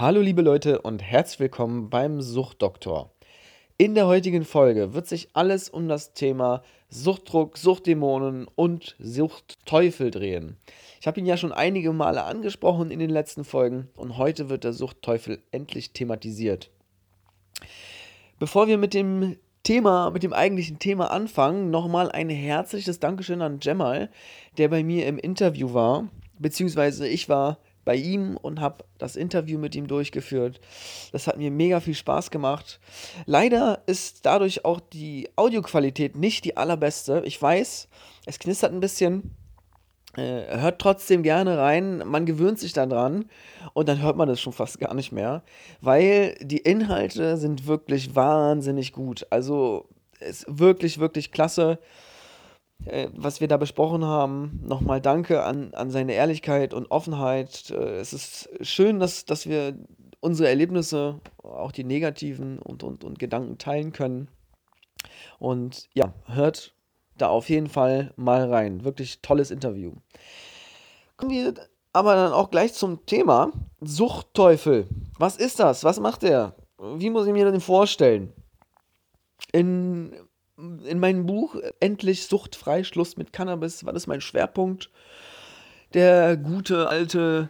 Hallo liebe Leute und herzlich willkommen beim Suchtdoktor. In der heutigen Folge wird sich alles um das Thema Suchtdruck, Suchtdämonen und Suchtteufel drehen. Ich habe ihn ja schon einige Male angesprochen in den letzten Folgen und heute wird der Suchtteufel endlich thematisiert. Bevor wir mit dem Thema, mit dem eigentlichen Thema anfangen, nochmal ein herzliches Dankeschön an Jemal, der bei mir im Interview war, beziehungsweise ich war bei ihm und habe das Interview mit ihm durchgeführt. Das hat mir mega viel Spaß gemacht. Leider ist dadurch auch die Audioqualität nicht die allerbeste. Ich weiß, es knistert ein bisschen. Äh, hört trotzdem gerne rein. Man gewöhnt sich dann dran und dann hört man das schon fast gar nicht mehr, weil die Inhalte sind wirklich wahnsinnig gut. Also ist wirklich, wirklich klasse. Äh, was wir da besprochen haben. Nochmal danke an, an seine Ehrlichkeit und Offenheit. Äh, es ist schön, dass, dass wir unsere Erlebnisse, auch die negativen und, und, und Gedanken teilen können. Und ja, hört da auf jeden Fall mal rein. Wirklich tolles Interview. Kommen wir aber dann auch gleich zum Thema Suchtteufel. Was ist das? Was macht er? Wie muss ich mir den vorstellen? In in meinem Buch Endlich suchtfrei, Schluss mit Cannabis war das mein Schwerpunkt. Der gute alte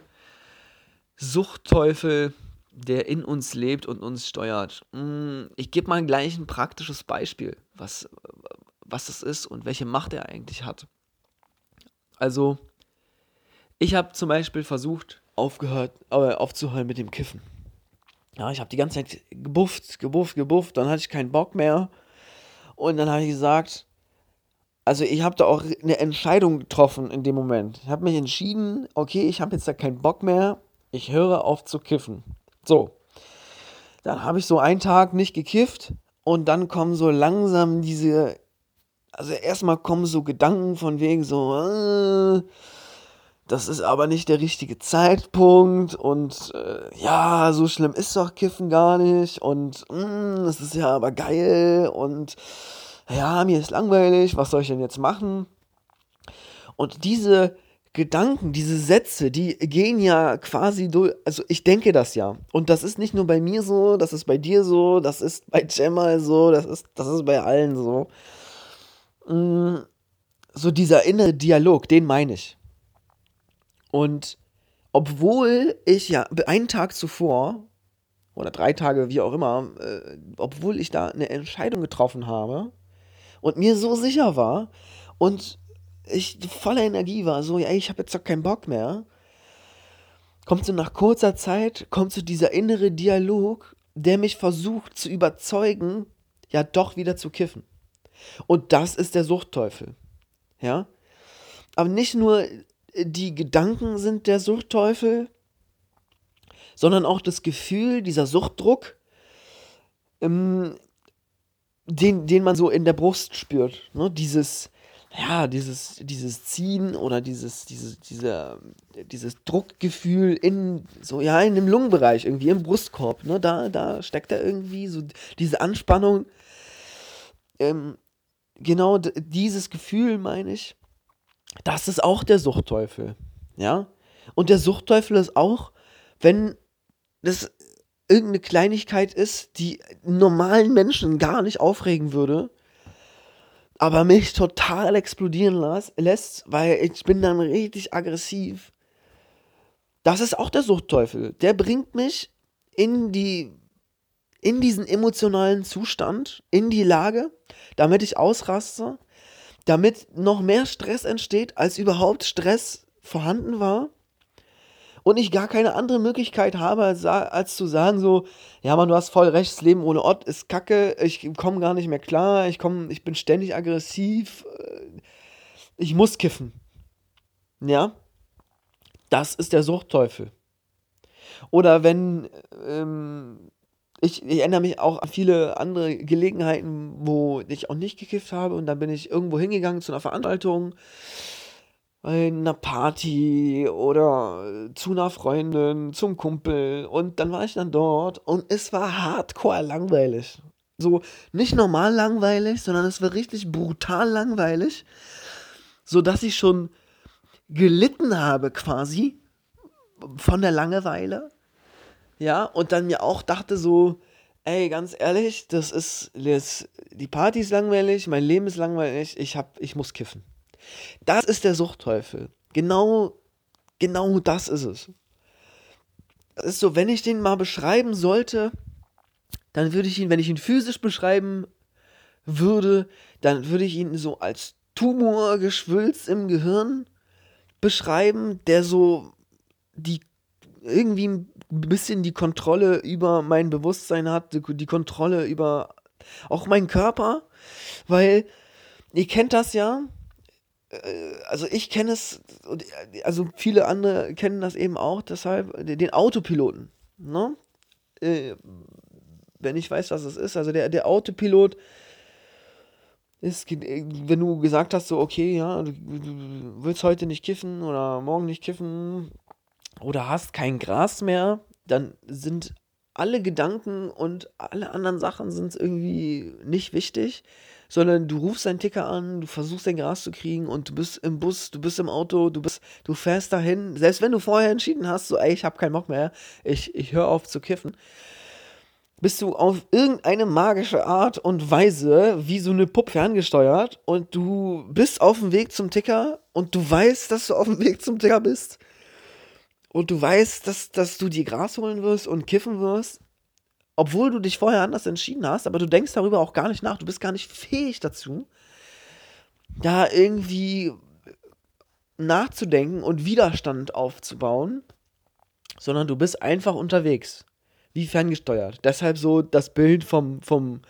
Suchtteufel, der in uns lebt und uns steuert. Mm, ich gebe mal gleich ein praktisches Beispiel, was, was das ist und welche Macht er eigentlich hat. Also, ich habe zum Beispiel versucht, aufgehört, äh, aufzuhören mit dem Kiffen. Ja, ich habe die ganze Zeit gebufft, gebufft, gebufft, dann hatte ich keinen Bock mehr und dann habe ich gesagt, also ich habe da auch eine Entscheidung getroffen in dem Moment. Ich habe mich entschieden, okay, ich habe jetzt da keinen Bock mehr, ich höre auf zu kiffen. So. Dann habe ich so einen Tag nicht gekifft und dann kommen so langsam diese, also erstmal kommen so Gedanken von wegen so, äh, das ist aber nicht der richtige Zeitpunkt und äh, ja, so schlimm ist doch Kiffen gar nicht und mh, mm, das ist ja aber geil und ja, mir ist langweilig, was soll ich denn jetzt machen? Und diese Gedanken, diese Sätze, die gehen ja quasi durch, also ich denke das ja. Und das ist nicht nur bei mir so, das ist bei dir so, das ist bei Gemma so, das ist, das ist bei allen so. Mm, so dieser innere Dialog, den meine ich. Und obwohl ich ja einen Tag zuvor oder drei Tage, wie auch immer, äh, obwohl ich da eine Entscheidung getroffen habe und mir so sicher war und ich voller Energie war, so, ey, ich habe jetzt doch keinen Bock mehr, kommt so nach kurzer Zeit, kommt so dieser innere Dialog, der mich versucht zu überzeugen, ja doch wieder zu kiffen. Und das ist der Suchtteufel. Ja? Aber nicht nur die Gedanken sind der Suchtteufel, sondern auch das Gefühl, dieser Suchtdruck, ähm, den, den man so in der Brust spürt. Ne? Dieses, ja, dieses, dieses Ziehen oder dieses, dieses, dieser, dieses Druckgefühl in, so, ja, in dem Lungenbereich, irgendwie im Brustkorb, ne? Da, da steckt da irgendwie so diese Anspannung. Ähm, genau dieses Gefühl, meine ich, das ist auch der Suchtteufel. Ja? Und der Suchtteufel ist auch, wenn das irgendeine Kleinigkeit ist, die normalen Menschen gar nicht aufregen würde, aber mich total explodieren las, lässt, weil ich bin dann richtig aggressiv. Das ist auch der Suchtteufel. Der bringt mich in die in diesen emotionalen Zustand, in die Lage, damit ich ausraste, damit noch mehr Stress entsteht, als überhaupt Stress vorhanden war. Und ich gar keine andere Möglichkeit habe, als, als zu sagen, so, ja man, du hast voll recht, das Leben ohne Ort ist kacke, ich komme gar nicht mehr klar, ich, komm, ich bin ständig aggressiv, äh, ich muss kiffen. Ja, das ist der Suchtteufel. Oder wenn ähm, ich, ich erinnere mich auch an viele andere Gelegenheiten, wo ich auch nicht gekifft habe und dann bin ich irgendwo hingegangen zu einer Veranstaltung, einer Party oder zu einer Freundin, zum Kumpel und dann war ich dann dort und es war hardcore langweilig. So nicht normal langweilig, sondern es war richtig brutal langweilig, so dass ich schon gelitten habe quasi von der Langeweile Ja, und dann mir auch dachte so, ey, ganz ehrlich, das ist, das, die Party ist langweilig, mein Leben ist langweilig, ich, hab, ich muss kiffen. Das ist der Suchtteufel. Genau, genau das ist es. Das ist so, wenn ich den mal beschreiben sollte, dann würde ich ihn, wenn ich ihn physisch beschreiben würde, dann würde ich ihn so als Tumorgeschwülz im Gehirn beschreiben, der so die irgendwie ein bisschen die Kontrolle über mein Bewusstsein hat, die Kontrolle über auch meinen Körper, weil ihr kennt das ja, äh, also ich kenne es, also viele andere kennen das eben auch, deshalb den Autopiloten, ne? Äh, wenn ich weiß, was es ist, also der, der Autopilot ist, wenn du gesagt hast, so, okay, ja, du willst heute nicht kiffen oder morgen nicht kiffen oder hast kein Gras mehr, dann sind alle Gedanken und alle anderen Sachen sind irgendwie nicht wichtig, sondern du rufst deinen Ticker an, du versuchst dein Gras zu kriegen und du bist im Bus, du bist im Auto, du bist, du fährst dahin, selbst wenn du vorher entschieden hast, so, ey, ich habe keinen Bock mehr, ich, ich höre auf zu kiffen, bist du auf irgendeine magische Art und Weise wie so eine Puppe ferngesteuert und du bist auf dem Weg zum Ticker und du weißt, dass du auf dem Weg zum Ticker bist und du weißt, dass, dass du dir Gras holen wirst und kiffen wirst obwohl du dich vorher anders entschieden hast, aber du denkst darüber auch gar nicht nach. Du bist gar nicht fähig dazu, da irgendwie nachzudenken und Widerstand aufzubauen, sondern du bist einfach unterwegs, wie ferngesteuert. Deshalb so das Bild vom, vom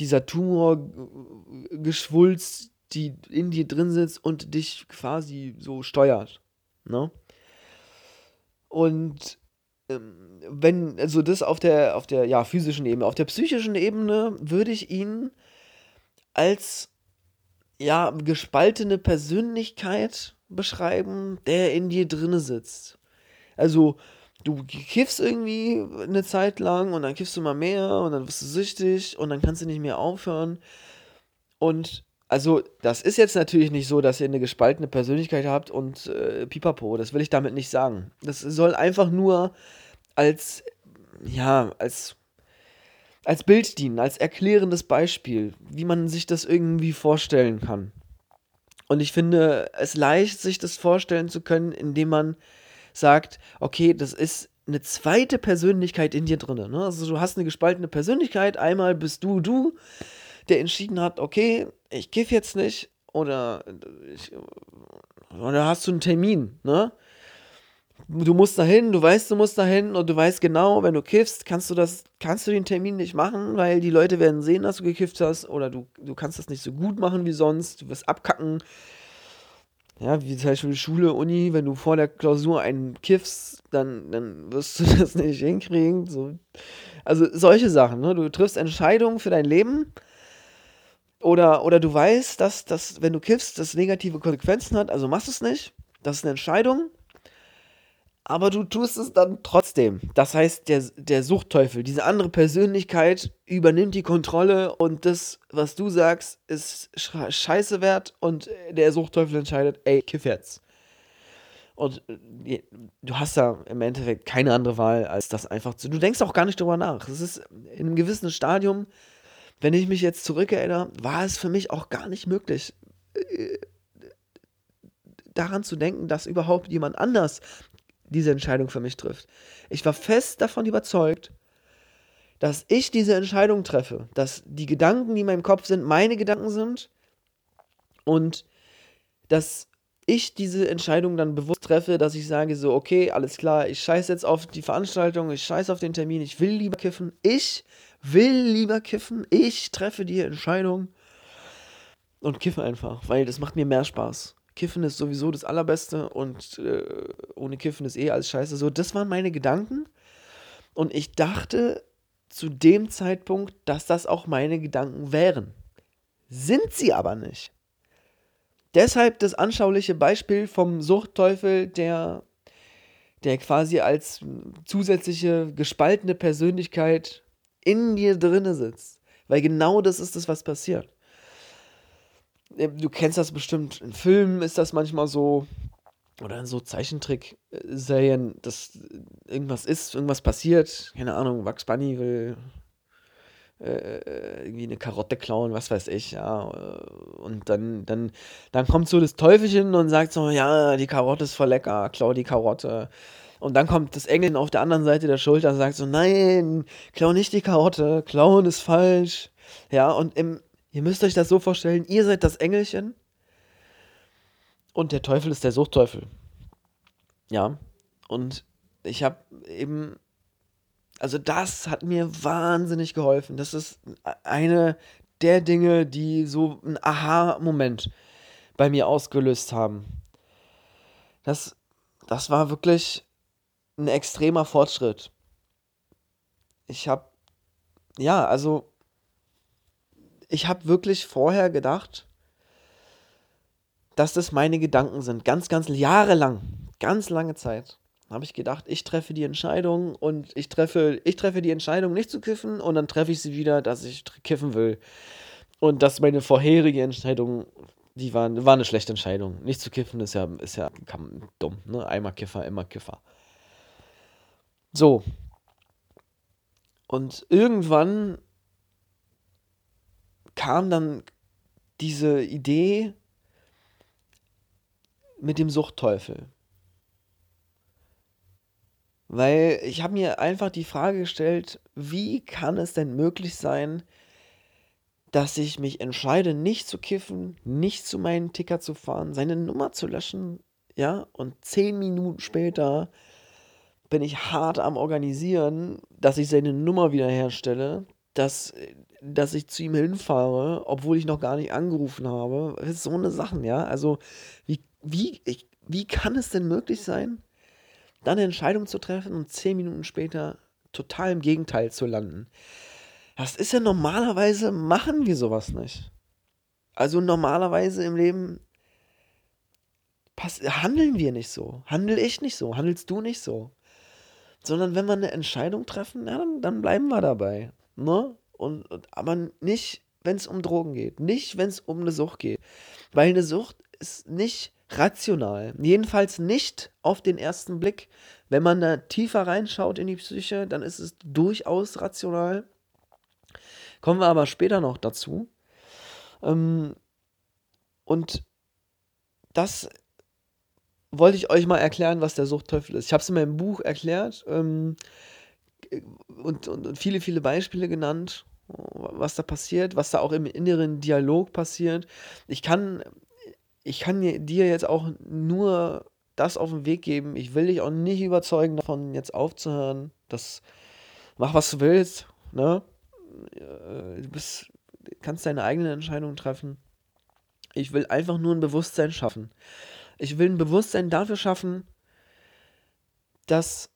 dieser Tumorgeschwulst, die in dir drin sitzt und dich quasi so steuert. Ne? Und ähm, wenn, also das auf der, auf der ja, physischen Ebene, auf der psychischen Ebene würde ich ihn als ja, gespaltene Persönlichkeit beschreiben, der in dir drinne sitzt. Also, du kiffst irgendwie eine Zeit lang und dann kiffst du mal mehr und dann wirst du süchtig und dann kannst du nicht mehr aufhören. Und also, das ist jetzt natürlich nicht so, dass ihr eine gespaltene Persönlichkeit habt und äh, pipapo, das will ich damit nicht sagen. Das soll einfach nur als, ja, als, als Bild dienen, als erklärendes Beispiel, wie man sich das irgendwie vorstellen kann. Und ich finde es leicht, sich das vorstellen zu können, indem man sagt, okay, das ist eine zweite Persönlichkeit in dir drin. Ne? Also du hast eine gespaltene Persönlichkeit. Einmal bist du du, der entschieden hat, okay, ich kiff jetzt nicht oder, ich, oder hast du einen Termin, ne? du musst dahin, du weißt, du musst dahin und du weißt genau, wenn du kiffst, kannst du das, kannst du den Termin nicht machen, weil die Leute werden sehen, dass du gekifft hast oder du, du kannst das nicht so gut machen wie sonst, du wirst abkacken. Ja, wie zum Beispiel Schule, Uni, wenn du vor der Klausur einen kiffst, dann, dann wirst du das nicht hinkriegen. So. Also solche Sachen, ne? Du triffst Entscheidungen für dein Leben oder, oder du weißt, dass, dass, wenn du kiffst, das negative Konsequenzen hat, also machst du es nicht. Das ist eine Entscheidung aber du tust es dann trotzdem. Das heißt, der, der Suchtteufel, diese andere Persönlichkeit übernimmt die Kontrolle und das, was du sagst, ist scheiße wert und der Suchtteufel entscheidet, ey, kiff jetzt. Und äh, du hast da im Endeffekt keine andere Wahl, als das einfach zu. Du denkst auch gar nicht drüber nach. Es ist in einem gewissen Stadium, wenn ich mich jetzt zurückerinnere, war es für mich auch gar nicht möglich, äh, daran zu denken, dass überhaupt jemand anders diese Entscheidung für mich trifft. Ich war fest davon überzeugt, dass ich diese Entscheidung treffe, dass die Gedanken, die in meinem Kopf sind, meine Gedanken sind und dass ich diese Entscheidung dann bewusst treffe, dass ich sage so, okay, alles klar, ich scheiße jetzt auf die Veranstaltung, ich scheiße auf den Termin, ich will lieber kiffen, ich will lieber kiffen, ich treffe die Entscheidung und kiffe einfach, weil das macht mir mehr Spaß. Kiffen ist sowieso das Allerbeste und äh, ohne Kiffen ist eh alles scheiße. So, das waren meine Gedanken. Und ich dachte zu dem Zeitpunkt, dass das auch meine Gedanken wären. Sind sie aber nicht. Deshalb das anschauliche Beispiel vom Suchtteufel, der, der quasi als zusätzliche gespaltene Persönlichkeit in dir drinne sitzt. Weil genau das ist das, was passiert. Du kennst das bestimmt, in Filmen ist das manchmal so. oder in so Zeichentrick-Serien, dass irgendwas ist, irgendwas passiert, keine Ahnung, Bugs Bunny will äh, irgendwie eine Karotte klauen, was weiß ich, ja. Und dann, dann, dann kommt so das Teufelchen und sagt so, ja, die Karotte ist voll lecker, klau die Karotte. Und dann kommt das Engelchen auf der anderen Seite der Schulter und sagt so, nein, klau nicht die Karotte, klauen ist falsch. Ja, und im, ihr müsst euch das so vorstellen, ihr seid das Engelchen und der Teufel ist der Suchtteufel. Ja, und ich habe eben also das hat mir wahnsinnig geholfen. Das ist eine der Dinge, die so einen Aha-Moment bei mir ausgelöst haben. Das, das war wirklich ein extremer Fortschritt. Ich habe, ja, also, ich habe wirklich vorher gedacht, dass das meine Gedanken sind. Ganz, ganz jahrelang. Ganz lange Zeit habe ich gedacht, ich treffe die Entscheidung und ich treffe, ich treffe die Entscheidung, nicht zu kiffen und dann treffe ich sie wieder, dass ich kiffen will. Und dass meine vorherige Entscheidung, die war, war eine schlechte Entscheidung. Nicht zu kiffen ist ja, ist ja kann, dumm, ne? Einmal Kiffer, immer Kiffer. So. Und irgendwann kam dann diese Idee mit dem Suchtteufel. Weil ich habe mir einfach die Frage gestellt, wie kann es denn möglich sein, dass ich mich entscheide, nicht zu kiffen, nicht zu meinem Ticker zu fahren, seine Nummer zu löschen, ja, und zehn Minuten später bin ich hart am Organisieren, dass ich seine Nummer wiederherstelle, dass, dass ich zu ihm hinfahre, obwohl ich noch gar nicht angerufen habe. Das ist so eine Sachen, ja. Also, wie, wie, ich, wie kann es denn möglich sein, dann eine Entscheidung zu treffen und zehn Minuten später total im Gegenteil zu landen. Das ist ja normalerweise, machen wir sowas nicht. Also normalerweise im Leben handeln wir nicht so. Handel ich nicht so. Handelst du nicht so. Sondern wenn wir eine Entscheidung treffen, ja, dann, dann bleiben wir dabei. Ne? Und, und aber nicht, wenn es um Drogen geht. Nicht, wenn es um eine Sucht geht. Weil eine Sucht ist nicht rational. Jedenfalls nicht auf den ersten Blick. Wenn man da tiefer reinschaut in die Psyche, dann ist es durchaus rational. Kommen wir aber später noch dazu. Ähm, und das wollte ich euch mal erklären, was der Suchtteufel ist. Ich habe es in meinem Buch erklärt ähm, und, und, viele, viele Beispiele genannt, was da passiert, was da auch im inneren Dialog passiert. Ich kann ich kann dir jetzt auch nur das auf den Weg geben. Ich will dich auch nicht überzeugen, davon jetzt aufzuhören. Das mach was du willst, ne? Äh, du bist, kannst deine eigene Entscheidung treffen. Ich will einfach nur ein Bewusstsein schaffen. Ich will ein Bewusstsein dafür schaffen, dass,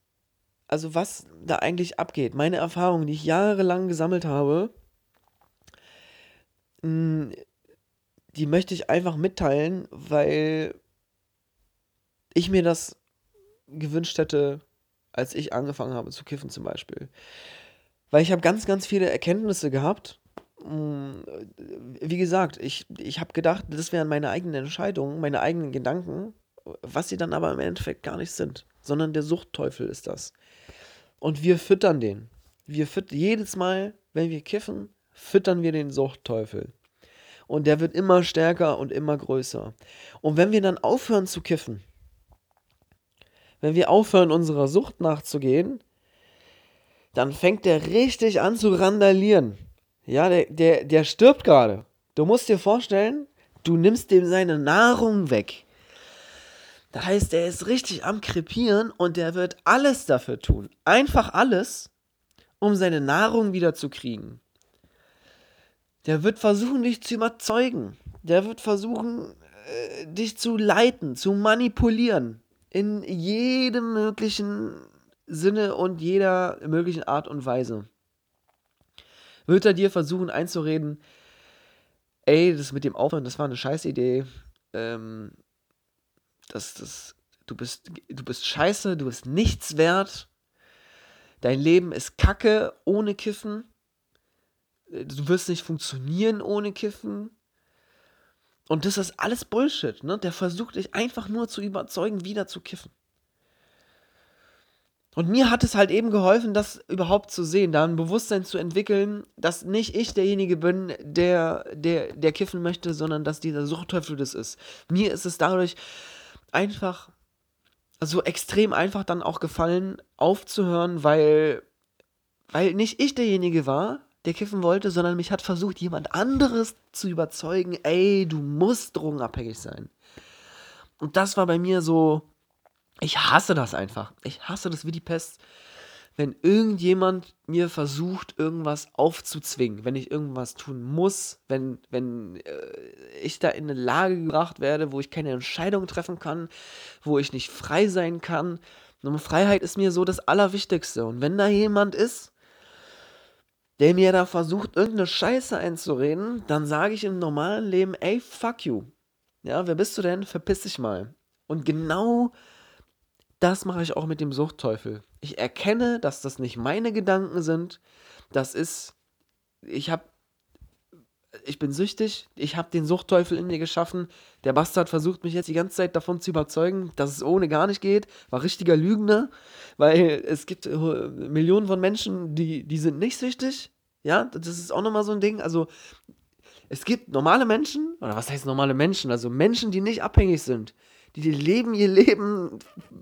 also was da eigentlich abgeht. Meine Erfahrungen, die ich jahrelang gesammelt habe, die möchte ich einfach mitteilen, weil ich mir das gewünscht hätte, als ich angefangen habe zu kiffen zum Beispiel. Weil ich habe ganz, ganz viele Erkenntnisse gehabt. Mm, wie gesagt, ich, ich habe gedacht, das wären meine eigenen Entscheidungen, meine eigenen Gedanken, was sie dann aber im Endeffekt gar nicht sind, sondern der Suchtteufel ist das. Und wir füttern den. Wir füttern jedes Mal, wenn wir kiffen, füttern wir den Suchtteufel und der wird immer stärker und immer größer. Und wenn wir dann aufhören zu kiffen, wenn wir aufhören, unserer Sucht nachzugehen, dann fängt der richtig an zu randalieren. Ja, der, der, der stirbt gerade. Du musst dir vorstellen, du nimmst dem seine Nahrung weg. Das heißt, er ist richtig am Krepieren und der wird alles dafür tun. Einfach alles, um seine Nahrung wieder zu kriegen. Der wird versuchen, dich zu überzeugen. Der wird versuchen, äh, dich zu leiten, zu manipulieren. In jedem möglichen Sinne und jeder möglichen Art und Weise. Wird er dir versuchen einzureden, ey, das mit dem Aufhören, das war eine Scheißidee. Ähm, das, das, du bist, du bist scheiße, du bist nichts wert. Dein Leben ist Kacke ohne Kiffen du wirst nicht funktionieren ohne Kiffen. Und das ist alles Bullshit, ne? Der versucht dich einfach nur zu überzeugen, wieder zu kiffen. Und mir hat es halt eben geholfen, das überhaupt zu sehen, da ein Bewusstsein zu entwickeln, dass nicht ich derjenige bin, der, der, der kiffen möchte, sondern dass dieser Suchtteufel das ist. Mir ist es dadurch einfach, also extrem einfach dann auch gefallen, aufzuhören, weil, weil nicht ich derjenige war, der kiffen wollte, sondern mich hat versucht, jemand anderes zu überzeugen, ey, du musst drogenabhängig sein. Und das war bei mir so, ich hasse das einfach. Ich hasse das wie die Pest. Wenn irgendjemand mir versucht, irgendwas aufzuzwingen, wenn ich irgendwas tun muss, wenn, wenn äh, ich da in eine Lage gebracht werde, wo ich keine Entscheidung treffen kann, wo ich nicht frei sein kann. Freiheit ist mir so das Allerwichtigste. Und wenn da jemand ist, der mir da versucht, irgendeine Scheiße einzureden, dann sage ich im normalen Leben, ey, fuck you. Ja, wer bist du denn? Verpiss dich mal. Und genau das mache ich auch mit dem Suchtteufel. Ich erkenne, dass das nicht meine Gedanken sind. Das ist, ich habe, ich bin süchtig, ich habe den Suchtteufel in mir geschaffen. Der Bastard versucht mich jetzt die ganze Zeit davon zu überzeugen, dass es ohne gar nicht geht. War richtiger Lügner, weil es gibt äh, Millionen von Menschen, die, die sind nicht süchtig. Ja, das ist auch nochmal so ein Ding. Also, es gibt normale Menschen, oder was heißt normale Menschen? Also Menschen, die nicht abhängig sind die leben ihr Leben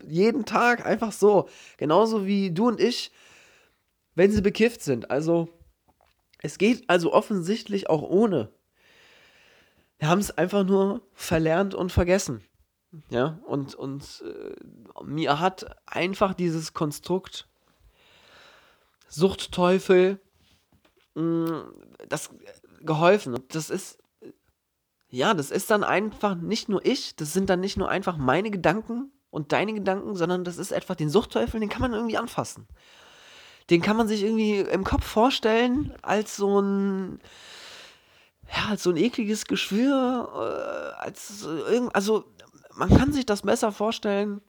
jeden Tag einfach so. Genauso wie du und ich, wenn sie bekifft sind. Also, es geht also offensichtlich auch ohne. Wir haben es einfach nur verlernt und vergessen. Ja, und, und äh, mir hat einfach dieses Konstrukt Suchtteufel mh, mm, das geholfen. Das ist ja, das ist dann einfach nicht nur ich, das sind dann nicht nur einfach meine Gedanken und deine Gedanken, sondern das ist einfach den Suchtteufel, den kann man irgendwie anfassen. Den kann man sich irgendwie im Kopf vorstellen als so ein, ja, als so ein ekliges Geschwür, äh, als also man kann sich das besser vorstellen,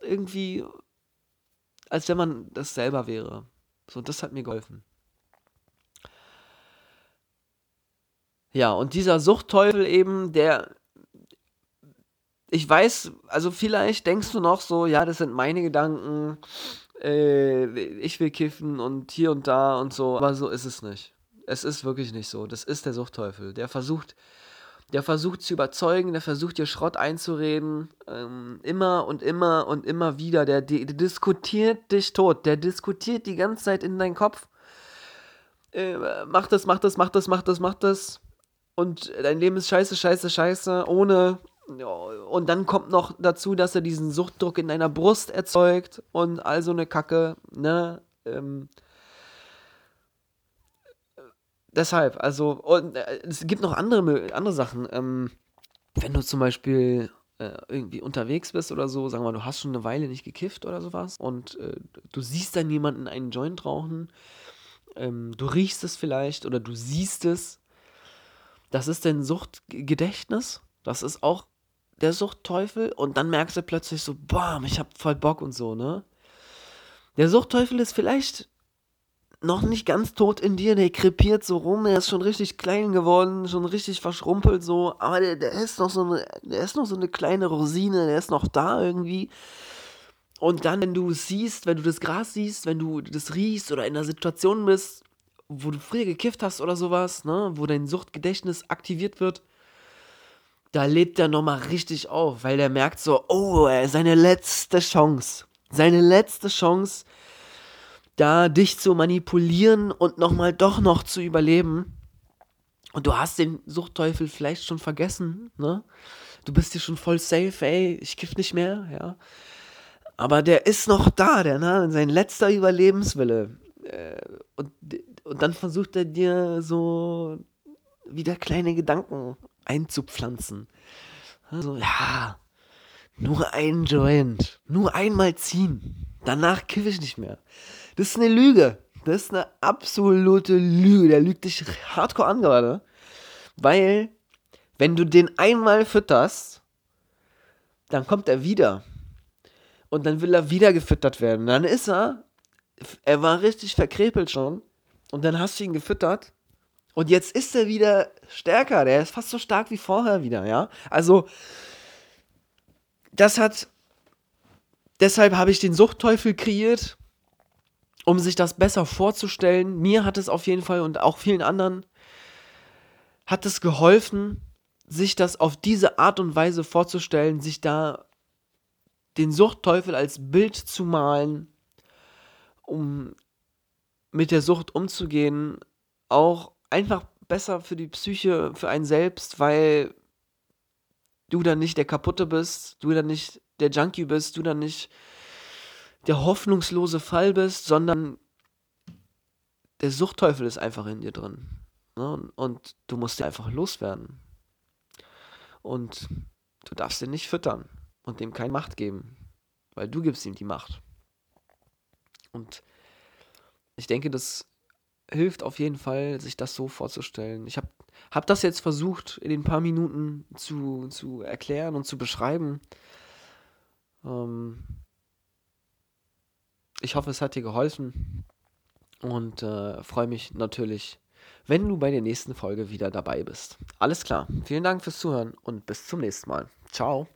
irgendwie, als wenn man das selber wäre. So, das hat mir geholfen. Ja, und dieser Suchtteufel eben, der. Ich weiß, also vielleicht denkst du noch so, ja, das sind meine Gedanken, äh, ich will kiffen und hier und da und so, aber so ist es nicht. Es ist wirklich nicht so. Das ist der Suchtteufel. Der versucht, der versucht zu überzeugen, der versucht dir Schrott einzureden, ähm, immer und immer und immer wieder. Der, der, der, diskutiert dich tot. Der diskutiert die ganze Zeit in deinen Kopf. Äh, mach das, mach das, mach das, mach das, mach das und dein Leben ist scheiße, scheiße, scheiße, ohne. Und dann kommt noch dazu, dass er diesen Suchtdruck in deiner Brust erzeugt und all so eine Kacke, ne? Ähm, deshalb, also, und äh, es gibt noch andere, andere Sachen. Ähm, wenn du zum Beispiel äh, irgendwie unterwegs bist oder so, sagen wir mal, du hast schon eine Weile nicht gekifft oder sowas und äh, du siehst dann jemanden einen Joint rauchen, ähm, du riechst es vielleicht oder du siehst es das ist dein Suchtgedächtnis. Das ist auch der Suchtteufel. Und dann merkst du plötzlich so, bam, ich hab voll Bock und so, ne? Der Suchtteufel ist vielleicht noch nicht ganz tot in dir, der krepiert so rum, er ist schon richtig klein geworden, schon richtig verschrumpelt so, aber der, der ist noch so eine, der ist noch so eine kleine Rosine, der ist noch da irgendwie. Und dann, wenn du es siehst, wenn du das Gras siehst, wenn du das riechst oder in der Situation bist, wo du früher gekifft hast oder sowas, ne, wo dein Suchtgedächtnis aktiviert wird, da lebt er nochmal richtig auf, weil der merkt so, oh, seine letzte Chance, seine letzte Chance, da dich zu manipulieren und nochmal doch noch zu überleben. Und du hast den Suchtteufel vielleicht schon vergessen, ne? Du bist dir schon voll safe, ey, ich kiff nicht mehr, ja. Aber der ist noch da, der, ne? Sein letzter Überlebenswille. Äh, und und dann versucht er dir so wieder kleine Gedanken einzupflanzen. Also, ja, nur ein Joint, nur einmal ziehen. Danach kiffe ich nicht mehr. Das ist eine Lüge. Das ist eine absolute Lüge. Der lügt dich hardcore an gerade. Weil, wenn du den einmal fütterst, dann kommt er wieder. Und dann will er wieder gefüttert werden. Dann ist er, er war richtig verkrepelt schon. Und dann hast du ihn gefüttert Und jetzt ist er wieder stärker. Der ist fast so stark wie vorher wieder, ja. Also, das hat. Deshalb habe ich den Suchtteufel kreiert, um sich das besser vorzustellen. Mir hat es auf jeden Fall und auch vielen anderen hat es geholfen, sich das auf diese Art und Weise vorzustellen, sich da den Suchtteufel als Bild zu malen, um mit der Sucht umzugehen, auch einfach besser für die Psyche, für einen selbst, weil du dann nicht der Kaputte bist, du dann nicht der Junkie bist, du dann nicht der hoffnungslose Fall bist, sondern der Suchtteufel ist einfach in dir drin. Ne? Und du musst dir einfach loswerden. Und du darfst ihn nicht füttern und dem keine Macht geben, weil du gibst ihm die Macht. Und ich denke, das hilft auf jeden Fall, sich das so vorzustellen. Ich habe hab das jetzt versucht, in den paar Minuten zu, zu erklären und zu beschreiben. Ähm ich hoffe, es hat dir geholfen und äh, freue mich natürlich, wenn du bei der nächsten Folge wieder dabei bist. Alles klar. Vielen Dank fürs Zuhören und bis zum nächsten Mal. Ciao.